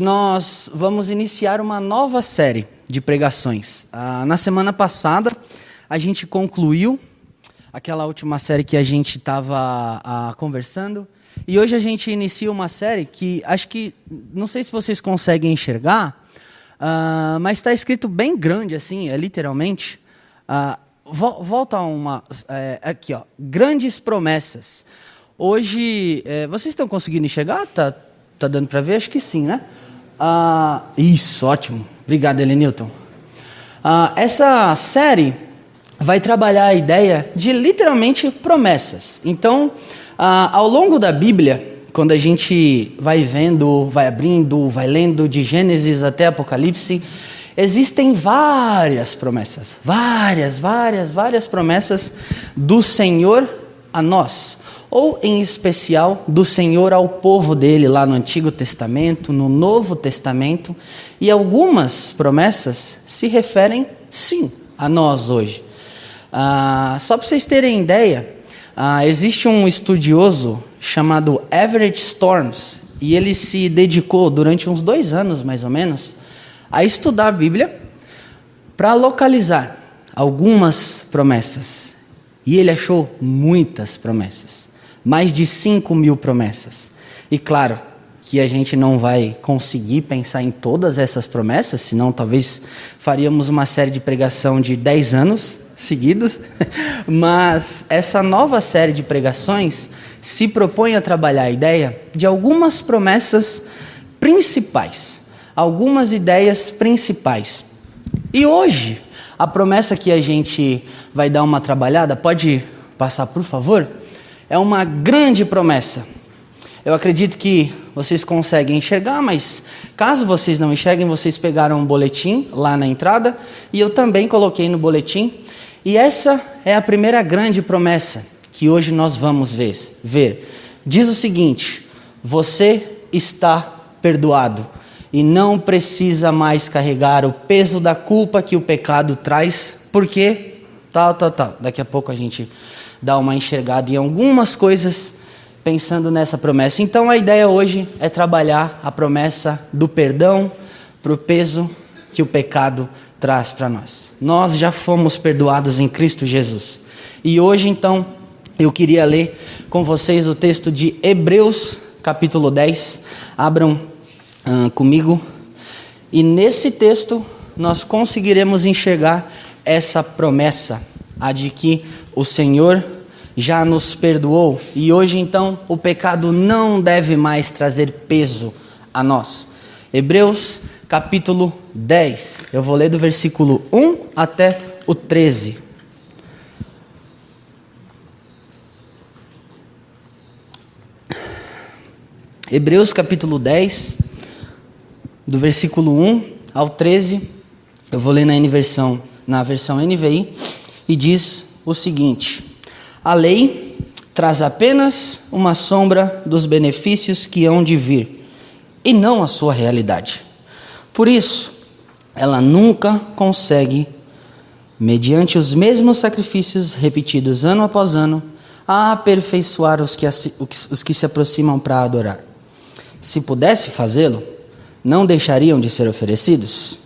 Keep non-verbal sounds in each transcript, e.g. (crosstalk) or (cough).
nós vamos iniciar uma nova série de pregações. Ah, na semana passada, a gente concluiu aquela última série que a gente estava ah, conversando. E hoje a gente inicia uma série que acho que, não sei se vocês conseguem enxergar, ah, mas está escrito bem grande assim, é literalmente. Ah, vo volta uma. É, aqui, ó. Grandes promessas. Hoje, é, vocês estão conseguindo enxergar? Tá, tá dando para ver? Acho que sim, né? Ah, isso, ótimo. Obrigado, Elenilton. Ah, essa série vai trabalhar a ideia de literalmente promessas. Então, ah, ao longo da Bíblia, quando a gente vai vendo, vai abrindo, vai lendo de Gênesis até Apocalipse, existem várias promessas, várias, várias, várias promessas do Senhor a nós, ou em especial do Senhor ao povo dele lá no Antigo Testamento, no Novo Testamento, e algumas promessas se referem sim a nós hoje. Ah, só para vocês terem ideia, ah, existe um estudioso chamado Everett Storms e ele se dedicou durante uns dois anos mais ou menos a estudar a Bíblia para localizar algumas promessas. E ele achou muitas promessas, mais de 5 mil promessas. E claro que a gente não vai conseguir pensar em todas essas promessas, senão talvez faríamos uma série de pregação de 10 anos seguidos, (laughs) mas essa nova série de pregações se propõe a trabalhar a ideia de algumas promessas principais, algumas ideias principais. E hoje, a promessa que a gente vai dar uma trabalhada, pode passar por favor? É uma grande promessa. Eu acredito que vocês conseguem enxergar, mas caso vocês não enxerguem, vocês pegaram um boletim lá na entrada e eu também coloquei no boletim e essa é a primeira grande promessa que hoje nós vamos ver. ver. Diz o seguinte: você está perdoado e não precisa mais carregar o peso da culpa que o pecado traz, porque tal, tal, tal. Daqui a pouco a gente dá uma enxergada em algumas coisas pensando nessa promessa. Então a ideia hoje é trabalhar a promessa do perdão para o peso que o pecado traz para nós. Nós já fomos perdoados em Cristo Jesus. E hoje, então, eu queria ler com vocês o texto de Hebreus, capítulo 10. Abram uh, comigo. E nesse texto, nós conseguiremos enxergar essa promessa, a de que o Senhor já nos perdoou e hoje então o pecado não deve mais trazer peso a nós. Hebreus capítulo 10. Eu vou ler do versículo 1 até o 13. Hebreus capítulo 10, do versículo 1 ao 13. Eu vou ler na, versão, na versão NVI e diz o seguinte: A lei traz apenas uma sombra dos benefícios que hão de vir, e não a sua realidade. Por isso, ela nunca consegue, mediante os mesmos sacrifícios repetidos ano após ano, aperfeiçoar os que, os que se aproximam para adorar. Se pudesse fazê-lo, não deixariam de ser oferecidos?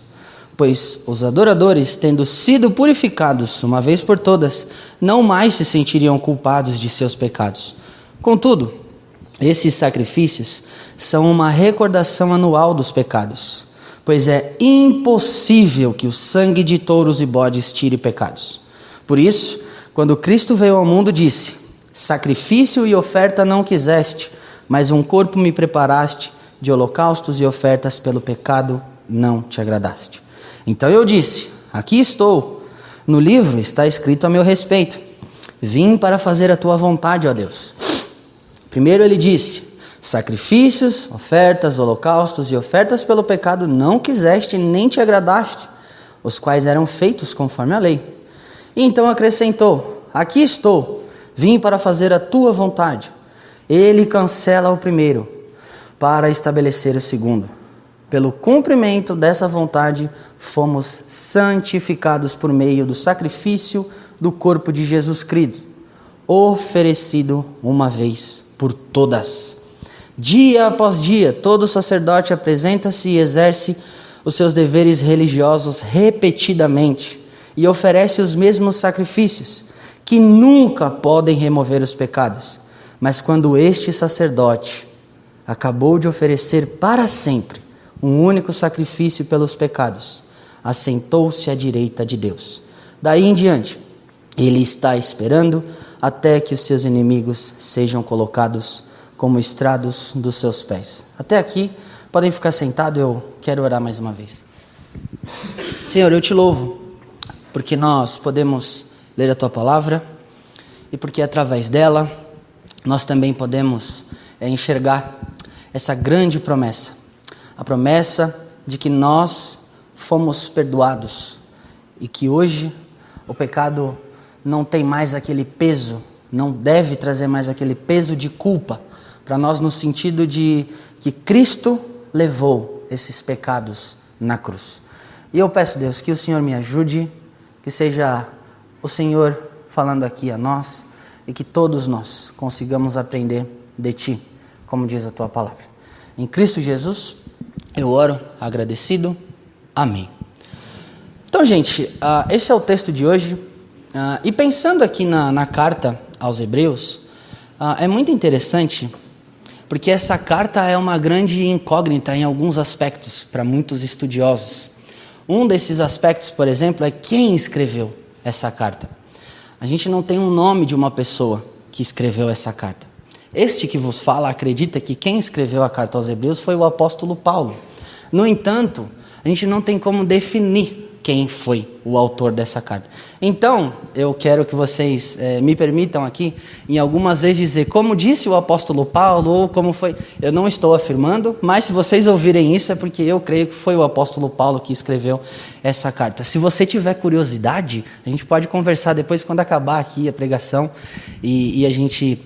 Pois os adoradores, tendo sido purificados uma vez por todas, não mais se sentiriam culpados de seus pecados. Contudo, esses sacrifícios são uma recordação anual dos pecados pois é impossível que o sangue de touros e bodes tire pecados. Por isso, quando Cristo veio ao mundo, disse: Sacrifício e oferta não quiseste, mas um corpo me preparaste, de holocaustos e ofertas pelo pecado não te agradaste. Então eu disse: Aqui estou. No livro está escrito a meu respeito: Vim para fazer a tua vontade, ó Deus. Primeiro ele disse: Sacrifícios, ofertas, holocaustos e ofertas pelo pecado não quiseste nem te agradaste, os quais eram feitos conforme a lei. E então acrescentou: Aqui estou, vim para fazer a tua vontade. Ele cancela o primeiro, para estabelecer o segundo. Pelo cumprimento dessa vontade, fomos santificados por meio do sacrifício do corpo de Jesus Cristo, oferecido uma vez por todas. Dia após dia, todo sacerdote apresenta-se e exerce os seus deveres religiosos repetidamente e oferece os mesmos sacrifícios, que nunca podem remover os pecados. Mas quando este sacerdote acabou de oferecer para sempre um único sacrifício pelos pecados, assentou-se à direita de Deus. Daí em diante, ele está esperando até que os seus inimigos sejam colocados como estrados dos seus pés. Até aqui, podem ficar sentados, eu quero orar mais uma vez. Senhor, eu te louvo, porque nós podemos ler a tua palavra e porque através dela nós também podemos é, enxergar essa grande promessa a promessa de que nós fomos perdoados e que hoje o pecado não tem mais aquele peso, não deve trazer mais aquele peso de culpa para nós, no sentido de que Cristo levou esses pecados na cruz. E eu peço, Deus, que o Senhor me ajude, que seja o Senhor falando aqui a nós e que todos nós consigamos aprender de Ti, como diz a Tua palavra. Em Cristo Jesus, eu oro agradecido. Amém. Então, gente, uh, esse é o texto de hoje. Uh, e pensando aqui na, na carta aos Hebreus, uh, é muito interessante, porque essa carta é uma grande incógnita em alguns aspectos para muitos estudiosos. Um desses aspectos, por exemplo, é quem escreveu essa carta. A gente não tem um nome de uma pessoa que escreveu essa carta. Este que vos fala acredita que quem escreveu a carta aos Hebreus foi o apóstolo Paulo. No entanto, a gente não tem como definir quem foi o autor dessa carta. Então, eu quero que vocês é, me permitam aqui, em algumas vezes, dizer como disse o apóstolo Paulo, ou como foi. Eu não estou afirmando, mas se vocês ouvirem isso, é porque eu creio que foi o apóstolo Paulo que escreveu essa carta. Se você tiver curiosidade, a gente pode conversar depois, quando acabar aqui a pregação, e, e a gente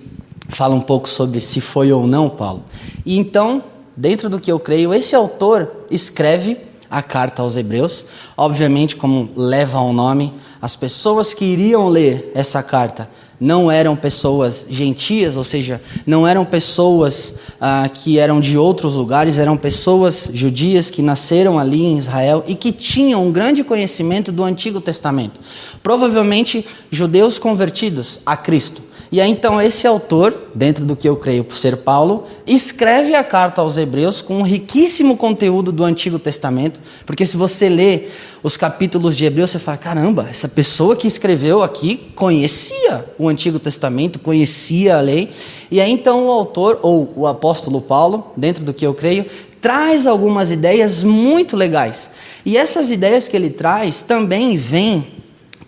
fala um pouco sobre se foi ou não Paulo. E então, dentro do que eu creio, esse autor escreve a carta aos Hebreus. Obviamente, como leva ao nome, as pessoas que iriam ler essa carta não eram pessoas gentias, ou seja, não eram pessoas ah, que eram de outros lugares, eram pessoas judias que nasceram ali em Israel e que tinham um grande conhecimento do Antigo Testamento. Provavelmente judeus convertidos a Cristo. E aí então esse autor, dentro do que eu creio por ser Paulo, escreve a carta aos Hebreus com um riquíssimo conteúdo do Antigo Testamento, porque se você lê os capítulos de Hebreus, você fala: caramba, essa pessoa que escreveu aqui conhecia o Antigo Testamento, conhecia a lei. E aí então o autor, ou o apóstolo Paulo, dentro do que eu creio, traz algumas ideias muito legais. E essas ideias que ele traz também vêm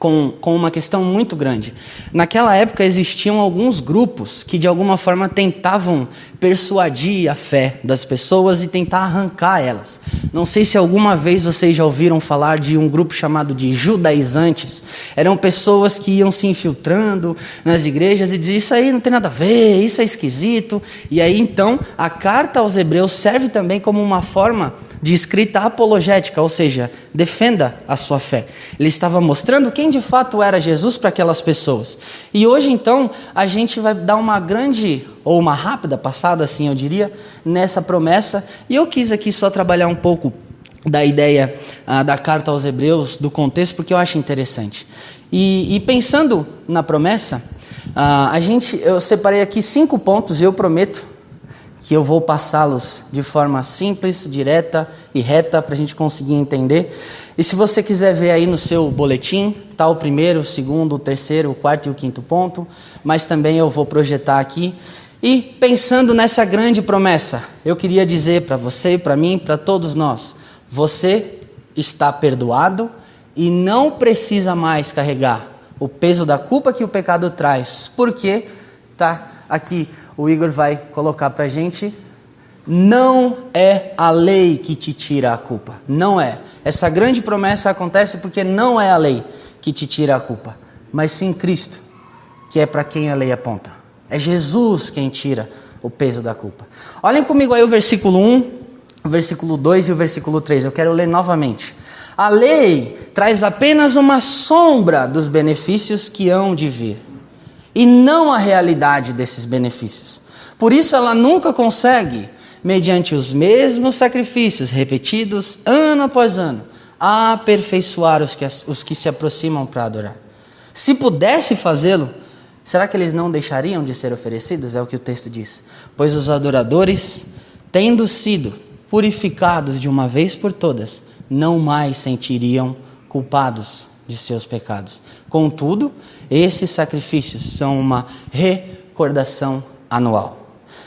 com, com uma questão muito grande. Naquela época existiam alguns grupos que de alguma forma tentavam persuadir a fé das pessoas e tentar arrancar elas. Não sei se alguma vez vocês já ouviram falar de um grupo chamado de judaizantes. Eram pessoas que iam se infiltrando nas igrejas e diziam: Isso aí não tem nada a ver, isso é esquisito. E aí então a carta aos Hebreus serve também como uma forma de escrita apologética, ou seja, defenda a sua fé. Ele estava mostrando quem de fato era Jesus para aquelas pessoas. E hoje então a gente vai dar uma grande ou uma rápida passada, assim eu diria, nessa promessa. E eu quis aqui só trabalhar um pouco da ideia ah, da carta aos Hebreus, do contexto, porque eu acho interessante. E, e pensando na promessa, ah, a gente, eu separei aqui cinco pontos e eu prometo que eu vou passá-los de forma simples, direta e reta para a gente conseguir entender. E se você quiser ver aí no seu boletim, tá o primeiro, o segundo, o terceiro, o quarto e o quinto ponto, mas também eu vou projetar aqui. E pensando nessa grande promessa, eu queria dizer para você, para mim, para todos nós, você está perdoado e não precisa mais carregar o peso da culpa que o pecado traz, porque tá aqui o Igor vai colocar para a gente. Não é a lei que te tira a culpa. Não é. Essa grande promessa acontece porque não é a lei que te tira a culpa, mas sim Cristo, que é para quem a lei aponta. É Jesus quem tira o peso da culpa. Olhem comigo aí o versículo 1, o versículo 2 e o versículo 3. Eu quero ler novamente. A lei traz apenas uma sombra dos benefícios que hão de vir e não a realidade desses benefícios. Por isso ela nunca consegue, mediante os mesmos sacrifícios repetidos ano após ano, aperfeiçoar os que, os que se aproximam para adorar. Se pudesse fazê-lo, será que eles não deixariam de ser oferecidos? É o que o texto diz. Pois os adoradores, tendo sido purificados de uma vez por todas, não mais sentiriam culpados de seus pecados. Contudo, esses sacrifícios são uma recordação anual.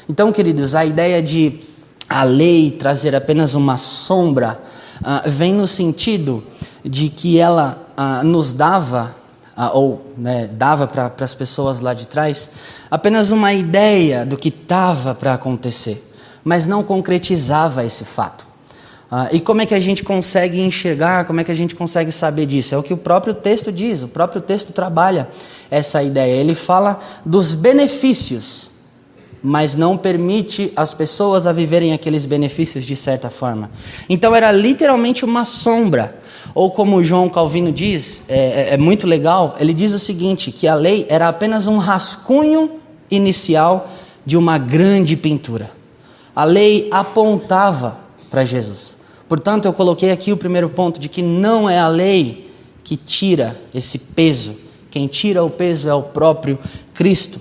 Então, queridos, a ideia de a lei trazer apenas uma sombra uh, vem no sentido de que ela uh, nos dava, uh, ou né, dava para as pessoas lá de trás, apenas uma ideia do que estava para acontecer, mas não concretizava esse fato. Ah, e como é que a gente consegue enxergar, como é que a gente consegue saber disso? É o que o próprio texto diz, o próprio texto trabalha essa ideia. Ele fala dos benefícios, mas não permite as pessoas a viverem aqueles benefícios de certa forma. Então era literalmente uma sombra. Ou como João Calvino diz, é, é, é muito legal, ele diz o seguinte, que a lei era apenas um rascunho inicial de uma grande pintura. A lei apontava para Jesus. Portanto, eu coloquei aqui o primeiro ponto de que não é a lei que tira esse peso. Quem tira o peso é o próprio Cristo.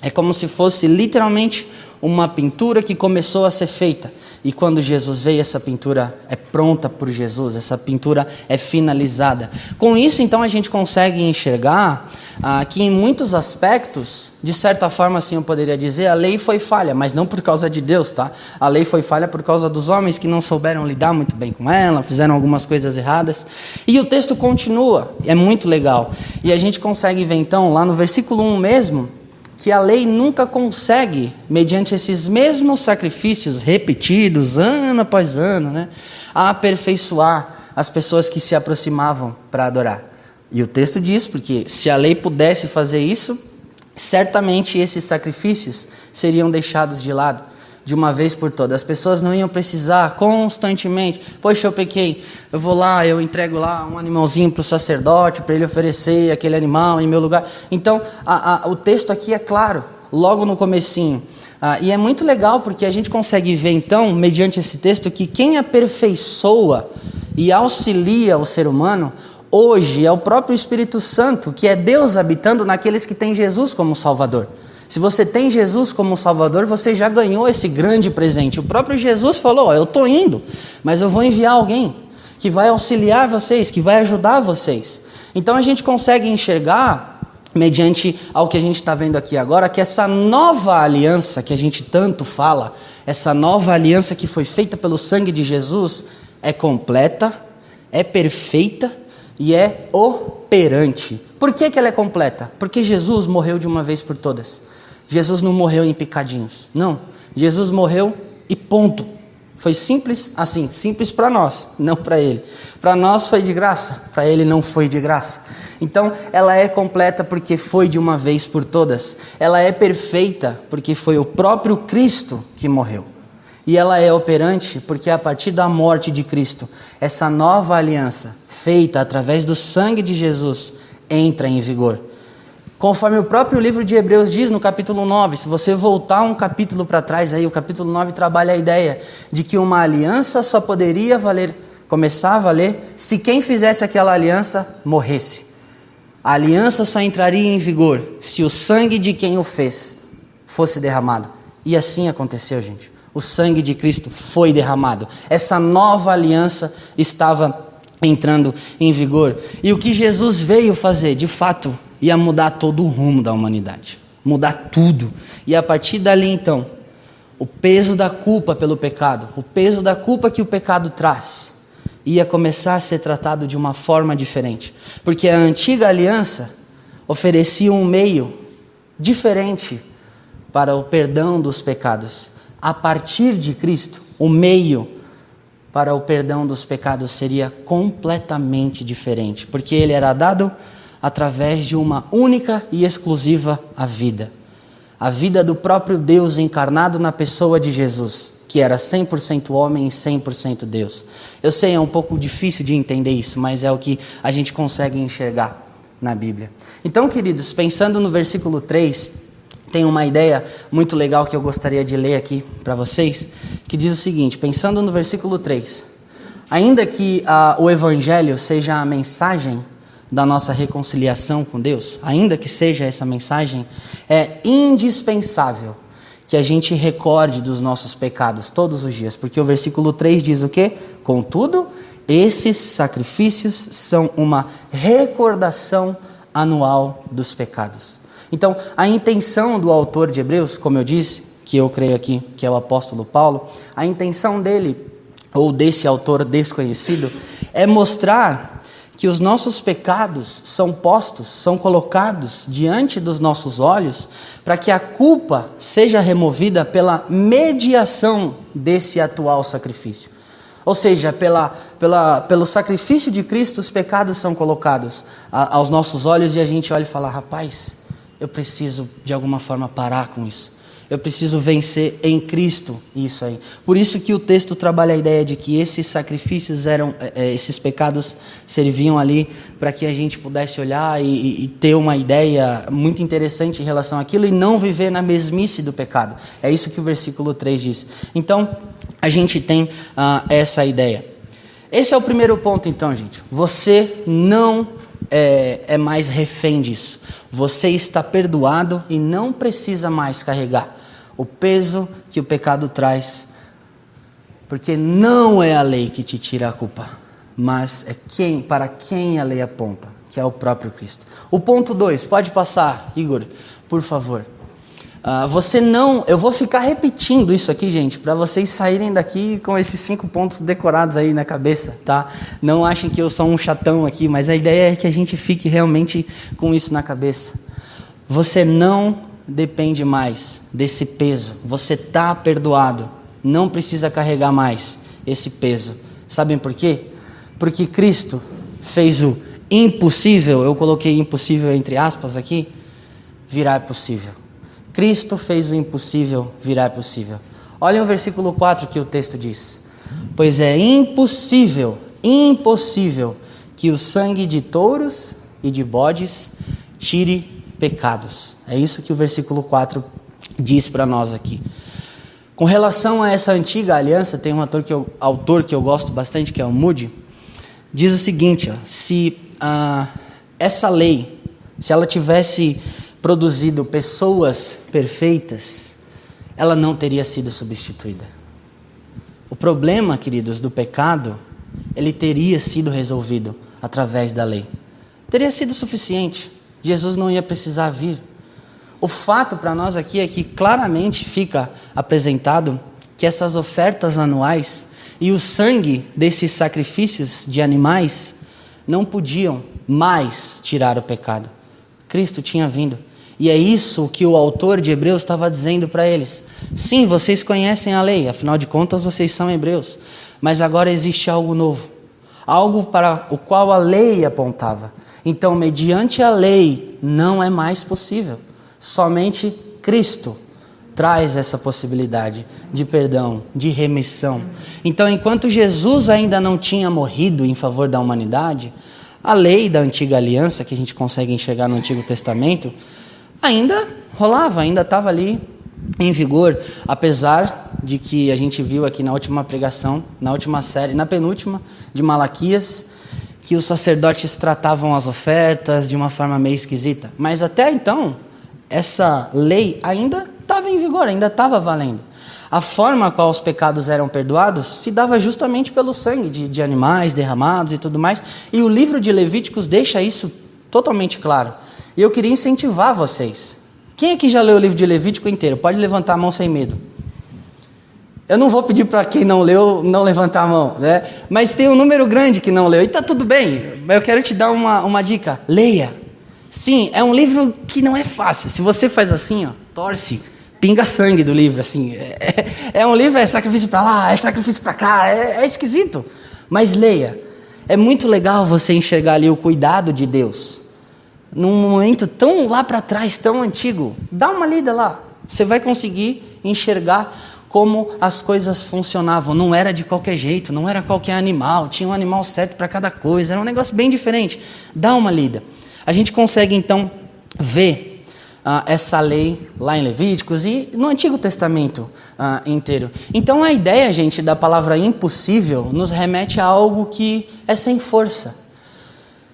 É como se fosse literalmente uma pintura que começou a ser feita. E quando Jesus veio, essa pintura é pronta por Jesus, essa pintura é finalizada. Com isso, então, a gente consegue enxergar ah, que, em muitos aspectos, de certa forma, assim eu poderia dizer, a lei foi falha, mas não por causa de Deus, tá? A lei foi falha por causa dos homens que não souberam lidar muito bem com ela, fizeram algumas coisas erradas. E o texto continua, é muito legal. E a gente consegue ver, então, lá no versículo 1 mesmo, que a lei nunca consegue, mediante esses mesmos sacrifícios repetidos ano após ano, né, aperfeiçoar as pessoas que se aproximavam para adorar. E o texto diz, porque se a lei pudesse fazer isso, certamente esses sacrifícios seriam deixados de lado de uma vez por todas. As pessoas não iam precisar constantemente, poxa, eu pequei, eu vou lá, eu entrego lá um animalzinho para o sacerdote, para ele oferecer aquele animal em meu lugar. Então, a, a, o texto aqui é claro, logo no comecinho. Ah, e é muito legal porque a gente consegue ver então, mediante esse texto, que quem aperfeiçoa e auxilia o ser humano hoje é o próprio Espírito Santo, que é Deus habitando naqueles que têm Jesus como Salvador. Se você tem Jesus como Salvador, você já ganhou esse grande presente. O próprio Jesus falou: Eu estou indo, mas eu vou enviar alguém que vai auxiliar vocês, que vai ajudar vocês. Então a gente consegue enxergar, mediante ao que a gente está vendo aqui agora, que essa nova aliança que a gente tanto fala, essa nova aliança que foi feita pelo sangue de Jesus, é completa, é perfeita e é operante. Por que, que ela é completa? Porque Jesus morreu de uma vez por todas. Jesus não morreu em picadinhos. Não. Jesus morreu e ponto. Foi simples assim, simples para nós, não para ele. Para nós foi de graça, para ele não foi de graça. Então, ela é completa porque foi de uma vez por todas. Ela é perfeita porque foi o próprio Cristo que morreu. E ela é operante porque a partir da morte de Cristo, essa nova aliança, feita através do sangue de Jesus, entra em vigor. Conforme o próprio livro de Hebreus diz no capítulo 9, se você voltar um capítulo para trás aí, o capítulo 9 trabalha a ideia de que uma aliança só poderia valer, começar a valer se quem fizesse aquela aliança morresse. A aliança só entraria em vigor se o sangue de quem o fez fosse derramado. E assim aconteceu, gente. O sangue de Cristo foi derramado. Essa nova aliança estava entrando em vigor. E o que Jesus veio fazer, de fato, ia mudar todo o rumo da humanidade, mudar tudo. E a partir dali então, o peso da culpa pelo pecado, o peso da culpa que o pecado traz, ia começar a ser tratado de uma forma diferente. Porque a antiga aliança oferecia um meio diferente para o perdão dos pecados. A partir de Cristo, o meio para o perdão dos pecados seria completamente diferente, porque ele era dado através de uma única e exclusiva a vida. A vida do próprio Deus encarnado na pessoa de Jesus, que era 100% homem e 100% Deus. Eu sei, é um pouco difícil de entender isso, mas é o que a gente consegue enxergar na Bíblia. Então, queridos, pensando no versículo 3, tem uma ideia muito legal que eu gostaria de ler aqui para vocês, que diz o seguinte, pensando no versículo 3. Ainda que uh, o evangelho seja a mensagem da nossa reconciliação com Deus, ainda que seja essa mensagem, é indispensável que a gente recorde dos nossos pecados todos os dias, porque o versículo 3 diz o quê? Contudo, esses sacrifícios são uma recordação anual dos pecados. Então, a intenção do autor de Hebreus, como eu disse, que eu creio aqui que é o apóstolo Paulo, a intenção dele, ou desse autor desconhecido, é mostrar que os nossos pecados são postos, são colocados diante dos nossos olhos, para que a culpa seja removida pela mediação desse atual sacrifício. Ou seja, pela, pela, pelo sacrifício de Cristo, os pecados são colocados a, aos nossos olhos e a gente olha e fala: rapaz, eu preciso de alguma forma parar com isso. Eu preciso vencer em Cristo isso aí. Por isso que o texto trabalha a ideia de que esses sacrifícios eram, é, esses pecados serviam ali para que a gente pudesse olhar e, e, ter uma ideia muito interessante em relação àquilo e não viver na mesmice do pecado. É isso que o versículo 3 diz. Então, a gente tem ah, essa ideia. Esse é o primeiro ponto, então, gente. Você não é, é mais refém disso. Você está perdoado e não precisa mais carregar o peso que o pecado traz, porque não é a lei que te tira a culpa, mas é quem, para quem a lei aponta, que é o próprio Cristo. O ponto 2, pode passar, Igor, por favor. Uh, você não. Eu vou ficar repetindo isso aqui, gente, para vocês saírem daqui com esses cinco pontos decorados aí na cabeça, tá? Não achem que eu sou um chatão aqui, mas a ideia é que a gente fique realmente com isso na cabeça. Você não depende mais desse peso. Você está perdoado. Não precisa carregar mais esse peso. Sabem por quê? Porque Cristo fez o impossível, eu coloquei impossível entre aspas aqui, virar possível. Cristo fez o impossível virar possível. Olhem o versículo 4 que o texto diz: Pois é impossível, impossível que o sangue de touros e de bodes tire pecados. É isso que o versículo 4 diz para nós aqui. Com relação a essa antiga aliança, tem um autor que eu, autor que eu gosto bastante, que é o Moody, diz o seguinte: ó, se ah, essa lei, se ela tivesse produzido pessoas perfeitas, ela não teria sido substituída. O problema, queridos, do pecado, ele teria sido resolvido através da lei. Teria sido suficiente. Jesus não ia precisar vir. O fato para nós aqui é que claramente fica apresentado que essas ofertas anuais e o sangue desses sacrifícios de animais não podiam mais tirar o pecado. Cristo tinha vindo. E é isso que o autor de Hebreus estava dizendo para eles. Sim, vocês conhecem a lei, afinal de contas vocês são hebreus. Mas agora existe algo novo. Algo para o qual a lei apontava. Então, mediante a lei, não é mais possível. Somente Cristo traz essa possibilidade de perdão, de remissão. Então, enquanto Jesus ainda não tinha morrido em favor da humanidade, a lei da antiga aliança, que a gente consegue enxergar no Antigo Testamento, ainda rolava, ainda estava ali em vigor, apesar de que a gente viu aqui na última pregação, na última série, na penúltima de Malaquias, que os sacerdotes tratavam as ofertas de uma forma meio esquisita. Mas até então, essa lei ainda estava em vigor, ainda estava valendo. A forma a qual os pecados eram perdoados se dava justamente pelo sangue de, de animais derramados e tudo mais. E o livro de Levíticos deixa isso totalmente claro. E eu queria incentivar vocês. Quem aqui já leu o livro de Levítico inteiro? Pode levantar a mão sem medo. Eu não vou pedir para quem não leu não levantar a mão, né? Mas tem um número grande que não leu. E está tudo bem. Eu quero te dar uma, uma dica. Leia. Sim, é um livro que não é fácil. Se você faz assim, ó, torce, pinga sangue do livro, assim. (laughs) É, é um livro, é sacrifício para lá, é sacrifício para cá, é, é esquisito. Mas leia. É muito legal você enxergar ali o cuidado de Deus. Num momento tão lá para trás, tão antigo. Dá uma lida lá. Você vai conseguir enxergar como as coisas funcionavam. Não era de qualquer jeito, não era qualquer animal, tinha um animal certo para cada coisa, era um negócio bem diferente. Dá uma lida. A gente consegue então ver ah, essa lei lá em Levíticos e no Antigo Testamento ah, inteiro. Então a ideia, gente, da palavra impossível nos remete a algo que é sem força,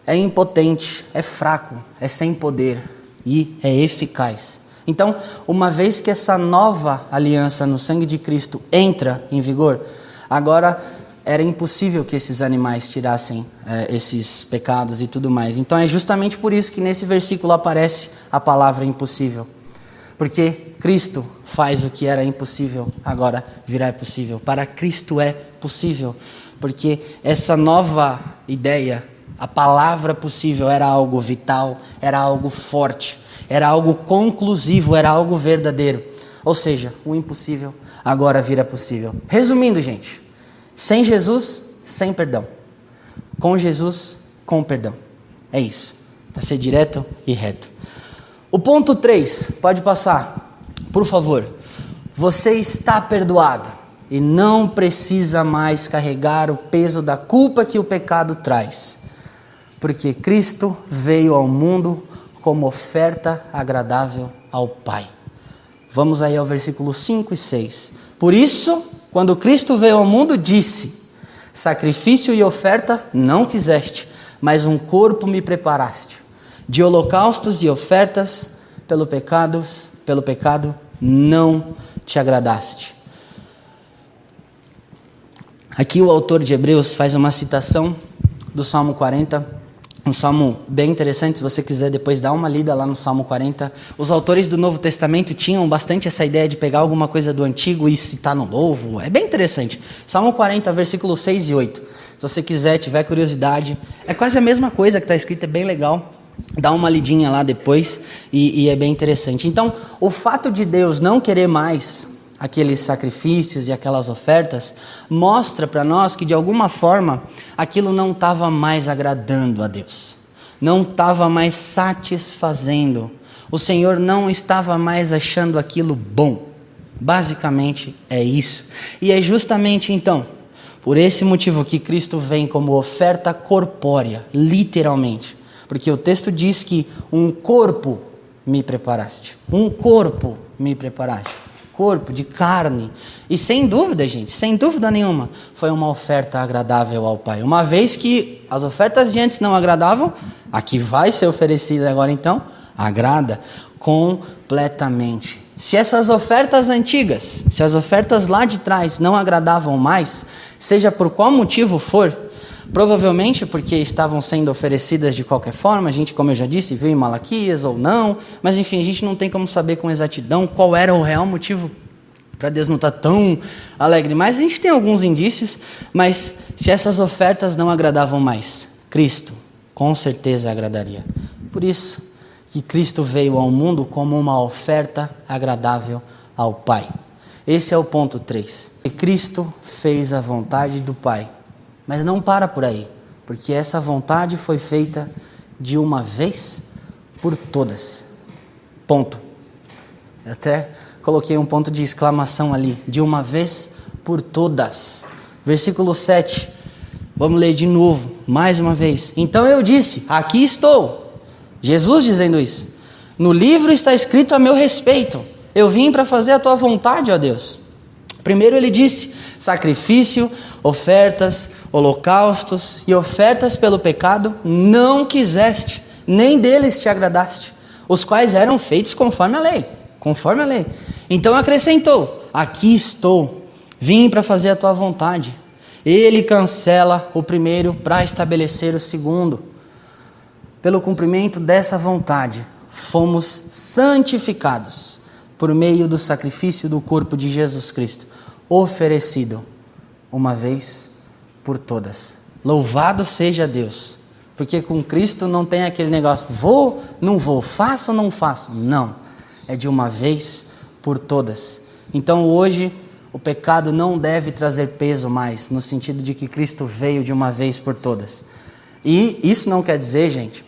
é impotente, é fraco, é sem poder e é eficaz. Então, uma vez que essa nova aliança no sangue de Cristo entra em vigor, agora era impossível que esses animais tirassem é, esses pecados e tudo mais. Então é justamente por isso que nesse versículo aparece a palavra impossível. Porque Cristo faz o que era impossível, agora virá possível. Para Cristo é possível. Porque essa nova ideia, a palavra possível, era algo vital, era algo forte, era algo conclusivo, era algo verdadeiro. Ou seja, o impossível agora vira possível. Resumindo, gente. Sem Jesus, sem perdão. Com Jesus, com perdão. É isso. Para ser direto e reto. O ponto 3, pode passar, por favor. Você está perdoado e não precisa mais carregar o peso da culpa que o pecado traz. Porque Cristo veio ao mundo como oferta agradável ao Pai. Vamos aí ao versículo 5 e 6. Por isso, quando Cristo veio ao mundo, disse: Sacrifício e oferta não quiseste, mas um corpo me preparaste. De holocaustos e ofertas pelo pecados, pelo pecado não te agradaste. Aqui o autor de Hebreus faz uma citação do Salmo 40, um salmo bem interessante, se você quiser depois dar uma lida lá no Salmo 40. Os autores do Novo Testamento tinham bastante essa ideia de pegar alguma coisa do Antigo e citar no Novo. É bem interessante. Salmo 40, versículos 6 e 8. Se você quiser, tiver curiosidade, é quase a mesma coisa que está escrito, é bem legal. Dá uma lidinha lá depois e, e é bem interessante. Então, o fato de Deus não querer mais aqueles sacrifícios e aquelas ofertas, mostra para nós que de alguma forma aquilo não estava mais agradando a Deus, não estava mais satisfazendo. O Senhor não estava mais achando aquilo bom. Basicamente é isso. E é justamente então, por esse motivo que Cristo vem como oferta corpórea, literalmente. Porque o texto diz que um corpo me preparaste. Um corpo me preparaste corpo, de carne. E sem dúvida, gente, sem dúvida nenhuma, foi uma oferta agradável ao Pai. Uma vez que as ofertas de antes não agradavam, a que vai ser oferecida agora então, agrada completamente. Se essas ofertas antigas, se as ofertas lá de trás não agradavam mais, seja por qual motivo for, Provavelmente porque estavam sendo oferecidas de qualquer forma, a gente, como eu já disse, viu em Malaquias ou não, mas enfim, a gente não tem como saber com exatidão qual era o real motivo para Deus não estar tá tão alegre. Mas a gente tem alguns indícios, mas se essas ofertas não agradavam mais, Cristo com certeza agradaria. Por isso que Cristo veio ao mundo como uma oferta agradável ao Pai. Esse é o ponto 3. E Cristo fez a vontade do Pai mas não para por aí, porque essa vontade foi feita de uma vez por todas. Ponto. Eu até coloquei um ponto de exclamação ali, de uma vez por todas. Versículo 7. Vamos ler de novo, mais uma vez. Então eu disse: Aqui estou. Jesus dizendo isso. No livro está escrito a meu respeito. Eu vim para fazer a tua vontade, ó Deus. Primeiro ele disse: sacrifício, ofertas, holocaustos e ofertas pelo pecado não quiseste, nem deles te agradaste, os quais eram feitos conforme a lei, conforme a lei. Então acrescentou: Aqui estou, vim para fazer a tua vontade. Ele cancela o primeiro para estabelecer o segundo. Pelo cumprimento dessa vontade, fomos santificados por meio do sacrifício do corpo de Jesus Cristo, oferecido uma vez por todas. Louvado seja Deus. Porque com Cristo não tem aquele negócio, vou, não vou, faço não faço. Não. É de uma vez por todas. Então hoje o pecado não deve trazer peso mais, no sentido de que Cristo veio de uma vez por todas. E isso não quer dizer, gente,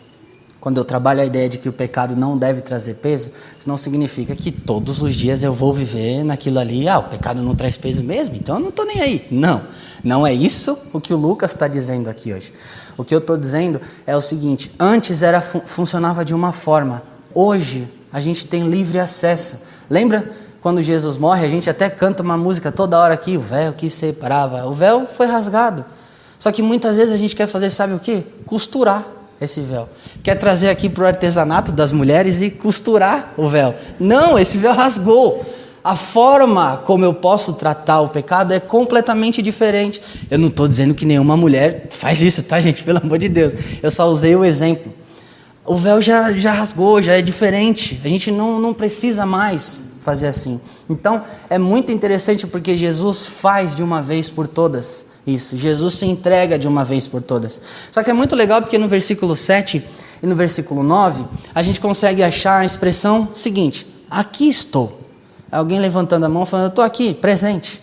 quando eu trabalho a ideia de que o pecado não deve trazer peso, isso não significa que todos os dias eu vou viver naquilo ali, ah, o pecado não traz peso mesmo, então eu não estou nem aí. Não, não é isso o que o Lucas está dizendo aqui hoje. O que eu estou dizendo é o seguinte: antes era funcionava de uma forma, hoje a gente tem livre acesso. Lembra quando Jesus morre, a gente até canta uma música toda hora aqui, o véu que separava. O véu foi rasgado. Só que muitas vezes a gente quer fazer, sabe o que? Costurar esse véu. Quer trazer aqui para o artesanato das mulheres e costurar o véu. Não, esse véu rasgou. A forma como eu posso tratar o pecado é completamente diferente. Eu não estou dizendo que nenhuma mulher faz isso, tá, gente? Pelo amor de Deus. Eu só usei o exemplo. O véu já, já rasgou, já é diferente. A gente não, não precisa mais fazer assim. Então, é muito interessante porque Jesus faz de uma vez por todas isso. Jesus se entrega de uma vez por todas. Só que é muito legal porque no versículo 7 e no versículo 9, a gente consegue achar a expressão seguinte: Aqui estou. Alguém levantando a mão falando, eu estou aqui, presente.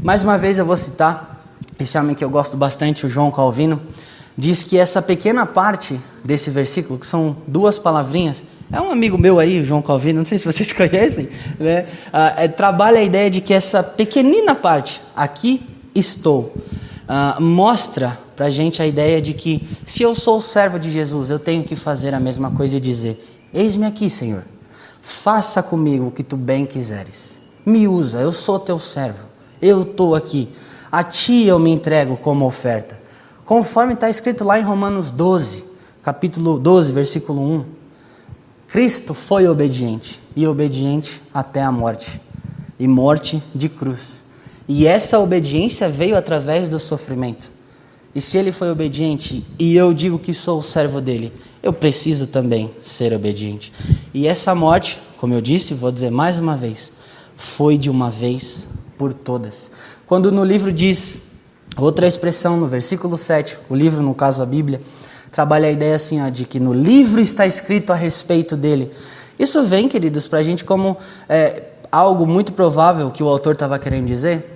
Mais uma vez eu vou citar esse homem que eu gosto bastante, o João Calvino, diz que essa pequena parte desse versículo, que são duas palavrinhas, é um amigo meu aí, o João Calvino, não sei se vocês (laughs) conhecem, né? Ah, é, trabalha a ideia de que essa pequenina parte, aqui estou, ah, mostra para a gente a ideia de que se eu sou servo de Jesus, eu tenho que fazer a mesma coisa e dizer: Eis-me aqui, Senhor. Faça comigo o que tu bem quiseres. Me usa, eu sou teu servo. Eu estou aqui. A ti eu me entrego como oferta. Conforme está escrito lá em Romanos 12, capítulo 12, versículo 1. Cristo foi obediente, e obediente até a morte, e morte de cruz. E essa obediência veio através do sofrimento. E se ele foi obediente, e eu digo que sou o servo dele, eu preciso também ser obediente. E essa morte, como eu disse, vou dizer mais uma vez, foi de uma vez por todas. Quando no livro diz, outra expressão no versículo 7, o livro, no caso a Bíblia, trabalha a ideia assim, ó, de que no livro está escrito a respeito dele. Isso vem, queridos, para a gente como é, algo muito provável que o autor estava querendo dizer,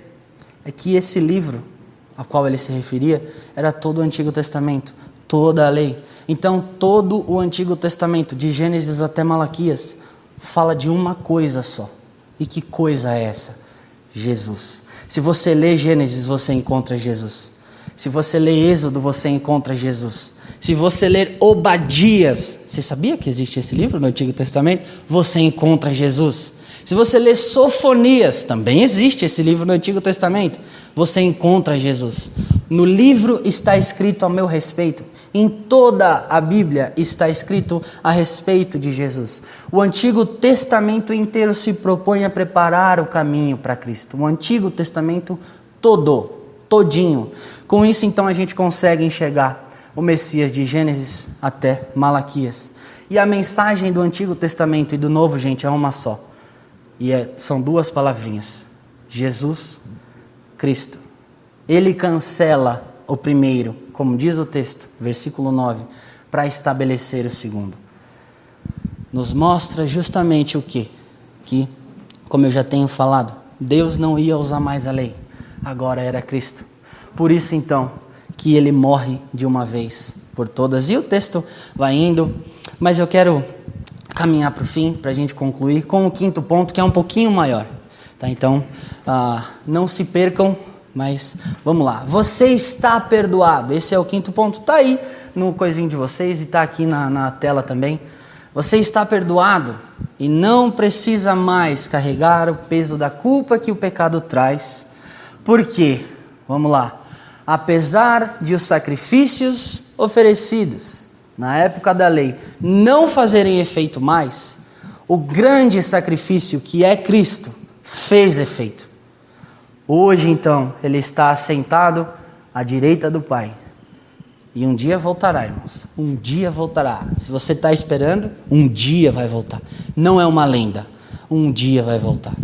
é que esse livro a qual ele se referia era todo o Antigo Testamento, toda a lei. Então, todo o Antigo Testamento, de Gênesis até Malaquias, fala de uma coisa só. E que coisa é essa? Jesus. Se você lê Gênesis, você encontra Jesus. Se você lê Êxodo, você encontra Jesus. Se você ler Obadias, você sabia que existe esse livro no Antigo Testamento? Você encontra Jesus. Se você ler Sofonias, também existe esse livro no Antigo Testamento, você encontra Jesus. No livro está escrito a meu respeito. Em toda a Bíblia está escrito a respeito de Jesus. O Antigo Testamento inteiro se propõe a preparar o caminho para Cristo. O Antigo Testamento todo, todinho. Com isso, então, a gente consegue enxergar o Messias de Gênesis até Malaquias. E a mensagem do Antigo Testamento e do Novo, gente, é uma só. E é, são duas palavrinhas: Jesus Cristo. Ele cancela o primeiro como diz o texto, versículo 9, para estabelecer o segundo. Nos mostra justamente o que? Que, como eu já tenho falado, Deus não ia usar mais a lei, agora era Cristo. Por isso, então, que ele morre de uma vez por todas. E o texto vai indo, mas eu quero caminhar para o fim, para a gente concluir, com o quinto ponto, que é um pouquinho maior. Tá? Então, ah, não se percam mas vamos lá. Você está perdoado. Esse é o quinto ponto. Está aí no coisinho de vocês e está aqui na, na tela também. Você está perdoado e não precisa mais carregar o peso da culpa que o pecado traz. Por quê? Vamos lá. Apesar de os sacrifícios oferecidos na época da lei não fazerem efeito mais, o grande sacrifício que é Cristo fez efeito. Hoje, então, ele está assentado à direita do Pai. E um dia voltará, irmãos. Um dia voltará. Se você está esperando, um dia vai voltar. Não é uma lenda. Um dia vai voltar.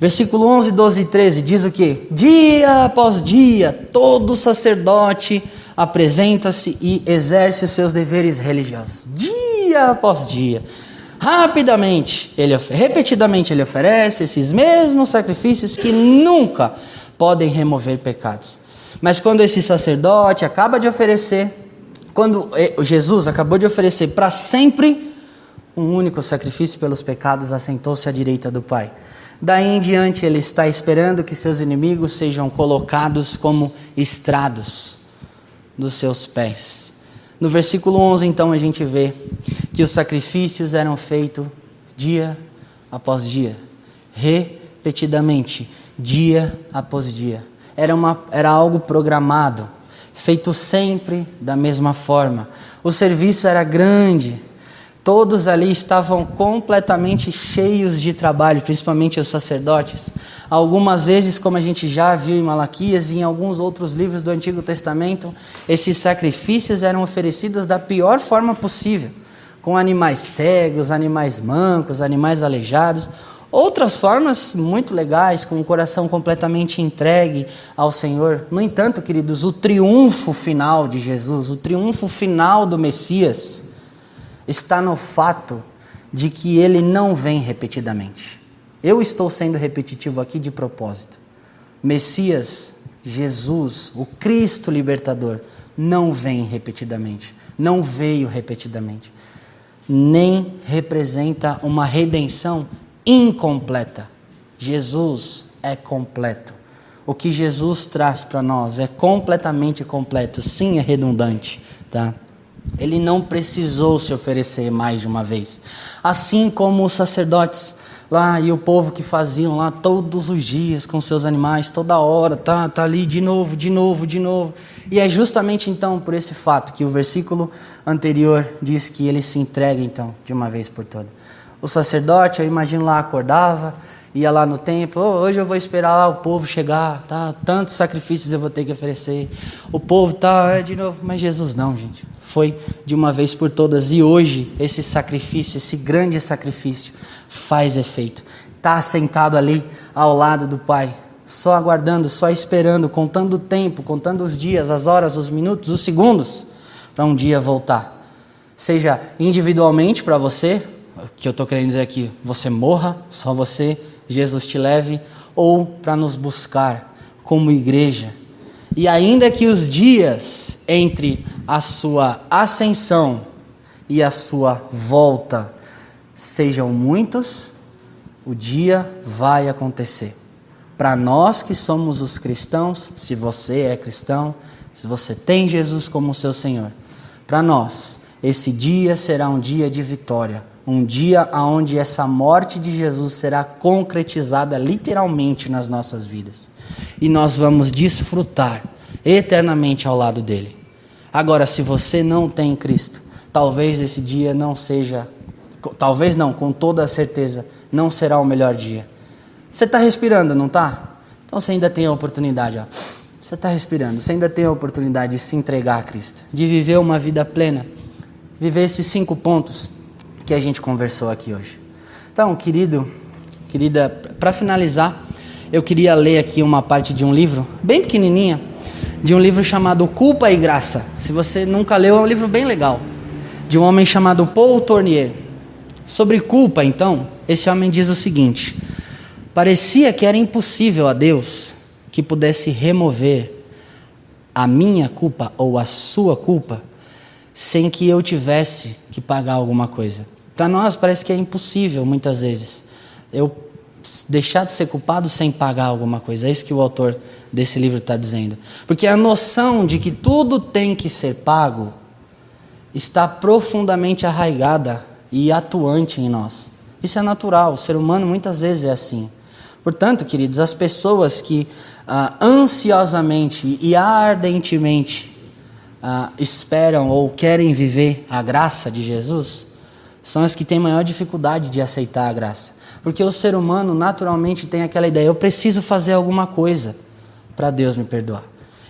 Versículo 11, 12 e 13 diz o que? Dia após dia, todo sacerdote apresenta-se e exerce seus deveres religiosos. Dia após dia. Rapidamente, ele, repetidamente ele oferece esses mesmos sacrifícios que nunca podem remover pecados. Mas quando esse sacerdote acaba de oferecer, quando eh, Jesus acabou de oferecer para sempre um único sacrifício pelos pecados, assentou-se à direita do Pai. Daí em diante ele está esperando que seus inimigos sejam colocados como estrados dos seus pés. No versículo 11, então, a gente vê que os sacrifícios eram feitos dia após dia, repetidamente, dia após dia. Era, uma, era algo programado, feito sempre da mesma forma. O serviço era grande, Todos ali estavam completamente cheios de trabalho, principalmente os sacerdotes. Algumas vezes, como a gente já viu em Malaquias e em alguns outros livros do Antigo Testamento, esses sacrifícios eram oferecidos da pior forma possível, com animais cegos, animais mancos, animais aleijados. Outras formas muito legais, com o coração completamente entregue ao Senhor. No entanto, queridos, o triunfo final de Jesus, o triunfo final do Messias, está no fato de que ele não vem repetidamente. Eu estou sendo repetitivo aqui de propósito. Messias, Jesus, o Cristo libertador, não vem repetidamente, não veio repetidamente, nem representa uma redenção incompleta. Jesus é completo. O que Jesus traz para nós é completamente completo, sim, é redundante, tá? Ele não precisou se oferecer mais de uma vez. Assim como os sacerdotes lá e o povo que faziam lá todos os dias com seus animais, toda hora, tá, tá ali de novo, de novo, de novo. E é justamente então por esse fato que o versículo anterior diz que ele se entrega então de uma vez por todas. O sacerdote, eu imagino lá, acordava, ia lá no templo, oh, hoje eu vou esperar lá o povo chegar, tá? Tantos sacrifícios eu vou ter que oferecer. O povo tá é de novo, mas Jesus não, gente foi de uma vez por todas. E hoje, esse sacrifício, esse grande sacrifício, faz efeito. Está sentado ali ao lado do Pai, só aguardando, só esperando, contando o tempo, contando os dias, as horas, os minutos, os segundos, para um dia voltar. Seja individualmente para você, que eu estou querendo dizer aqui, você morra, só você, Jesus te leve, ou para nos buscar como igreja e ainda que os dias entre a sua ascensão e a sua volta sejam muitos, o dia vai acontecer. Para nós que somos os cristãos, se você é cristão, se você tem Jesus como seu Senhor, para nós, esse dia será um dia de vitória, um dia onde essa morte de Jesus será concretizada literalmente nas nossas vidas e nós vamos desfrutar eternamente ao lado dele. Agora, se você não tem Cristo, talvez esse dia não seja, talvez não, com toda certeza, não será o melhor dia. Você está respirando, não está? Então você ainda tem a oportunidade. Ó. Você está respirando, você ainda tem a oportunidade de se entregar a Cristo, de viver uma vida plena, viver esses cinco pontos que a gente conversou aqui hoje. Então, querido, querida, para finalizar, eu queria ler aqui uma parte de um livro, bem pequenininha, de um livro chamado Culpa e Graça. Se você nunca leu, é um livro bem legal, de um homem chamado Paul Tournier. Sobre culpa, então, esse homem diz o seguinte: Parecia que era impossível a Deus que pudesse remover a minha culpa ou a sua culpa sem que eu tivesse que pagar alguma coisa. Para nós parece que é impossível muitas vezes. Eu deixar de ser culpado sem pagar alguma coisa. É isso que o autor desse livro está dizendo. Porque a noção de que tudo tem que ser pago está profundamente arraigada e atuante em nós. Isso é natural, o ser humano muitas vezes é assim. Portanto, queridos, as pessoas que ah, ansiosamente e ardentemente ah, esperam ou querem viver a graça de Jesus são as que têm maior dificuldade de aceitar a graça. Porque o ser humano naturalmente tem aquela ideia: eu preciso fazer alguma coisa para Deus me perdoar.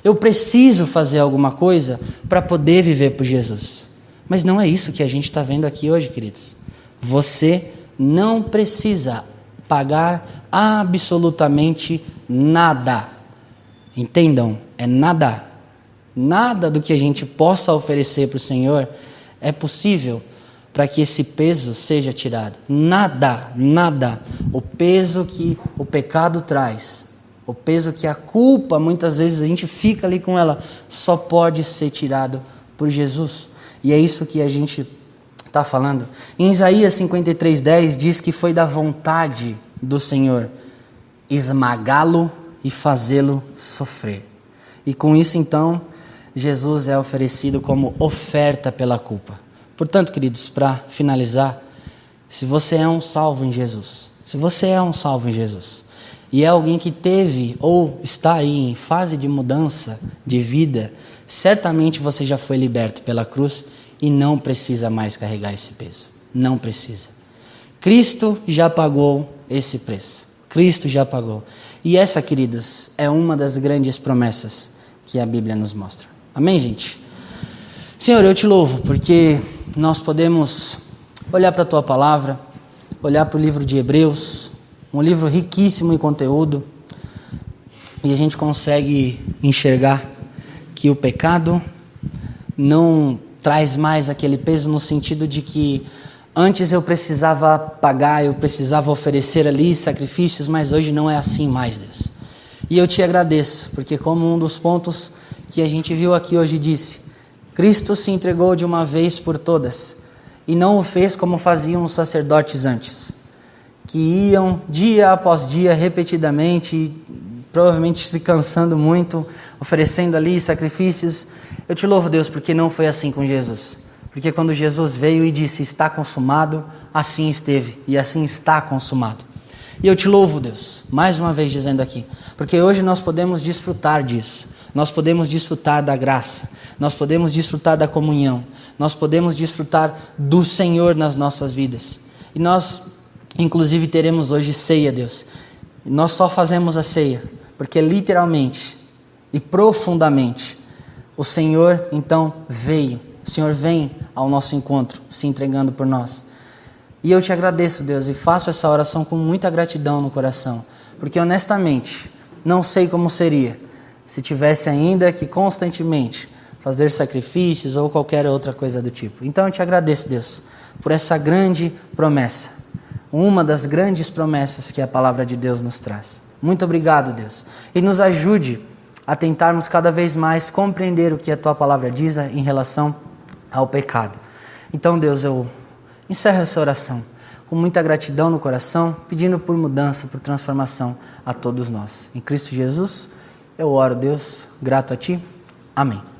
Eu preciso fazer alguma coisa para poder viver por Jesus. Mas não é isso que a gente está vendo aqui hoje, queridos. Você não precisa pagar absolutamente nada. Entendam, é nada. Nada do que a gente possa oferecer para o Senhor é possível para que esse peso seja tirado. Nada, nada. O peso que o pecado traz, o peso que a culpa, muitas vezes a gente fica ali com ela, só pode ser tirado por Jesus. E é isso que a gente está falando. Em Isaías 53,10 diz que foi da vontade do Senhor esmagá-lo e fazê-lo sofrer. E com isso, então, Jesus é oferecido como oferta pela culpa. Portanto, queridos, para finalizar, Se você é um salvo em Jesus, se você é um salvo em Jesus, e é alguém que teve ou está aí em fase de mudança de vida, certamente você já foi liberto pela cruz e não precisa mais carregar esse peso. Não precisa. Cristo já pagou esse preço. Cristo já pagou. E essa, queridos, é uma das grandes promessas que a Bíblia nos mostra. Amém, gente? Senhor, eu te louvo porque nós podemos olhar para a tua palavra, olhar para o livro de Hebreus, um livro riquíssimo em conteúdo, e a gente consegue enxergar que o pecado não traz mais aquele peso no sentido de que antes eu precisava pagar, eu precisava oferecer ali sacrifícios, mas hoje não é assim mais, Deus. E eu te agradeço, porque como um dos pontos que a gente viu aqui hoje disse, Cristo se entregou de uma vez por todas e não o fez como faziam os sacerdotes antes, que iam dia após dia repetidamente, provavelmente se cansando muito, oferecendo ali sacrifícios, eu te louvo, Deus, porque não foi assim com Jesus. Porque quando Jesus veio e disse está consumado, assim esteve e assim está consumado. E eu te louvo, Deus, mais uma vez dizendo aqui, porque hoje nós podemos desfrutar disso. Nós podemos desfrutar da graça, nós podemos desfrutar da comunhão, nós podemos desfrutar do Senhor nas nossas vidas. E nós, inclusive, teremos hoje ceia, Deus. nós só fazemos a ceia porque literalmente e profundamente o Senhor então veio. O Senhor vem ao nosso encontro, se entregando por nós. E eu te agradeço, Deus, e faço essa oração com muita gratidão no coração, porque honestamente não sei como seria se tivesse ainda que constantemente fazer sacrifícios ou qualquer outra coisa do tipo. Então eu te agradeço, Deus, por essa grande promessa, uma das grandes promessas que a palavra de Deus nos traz. Muito obrigado, Deus, e nos ajude a tentarmos cada vez mais compreender o que a tua palavra diz em relação ao pecado. Então, Deus, eu encerro essa oração com muita gratidão no coração, pedindo por mudança, por transformação a todos nós. Em Cristo Jesus, eu oro, Deus, grato a ti. Amém.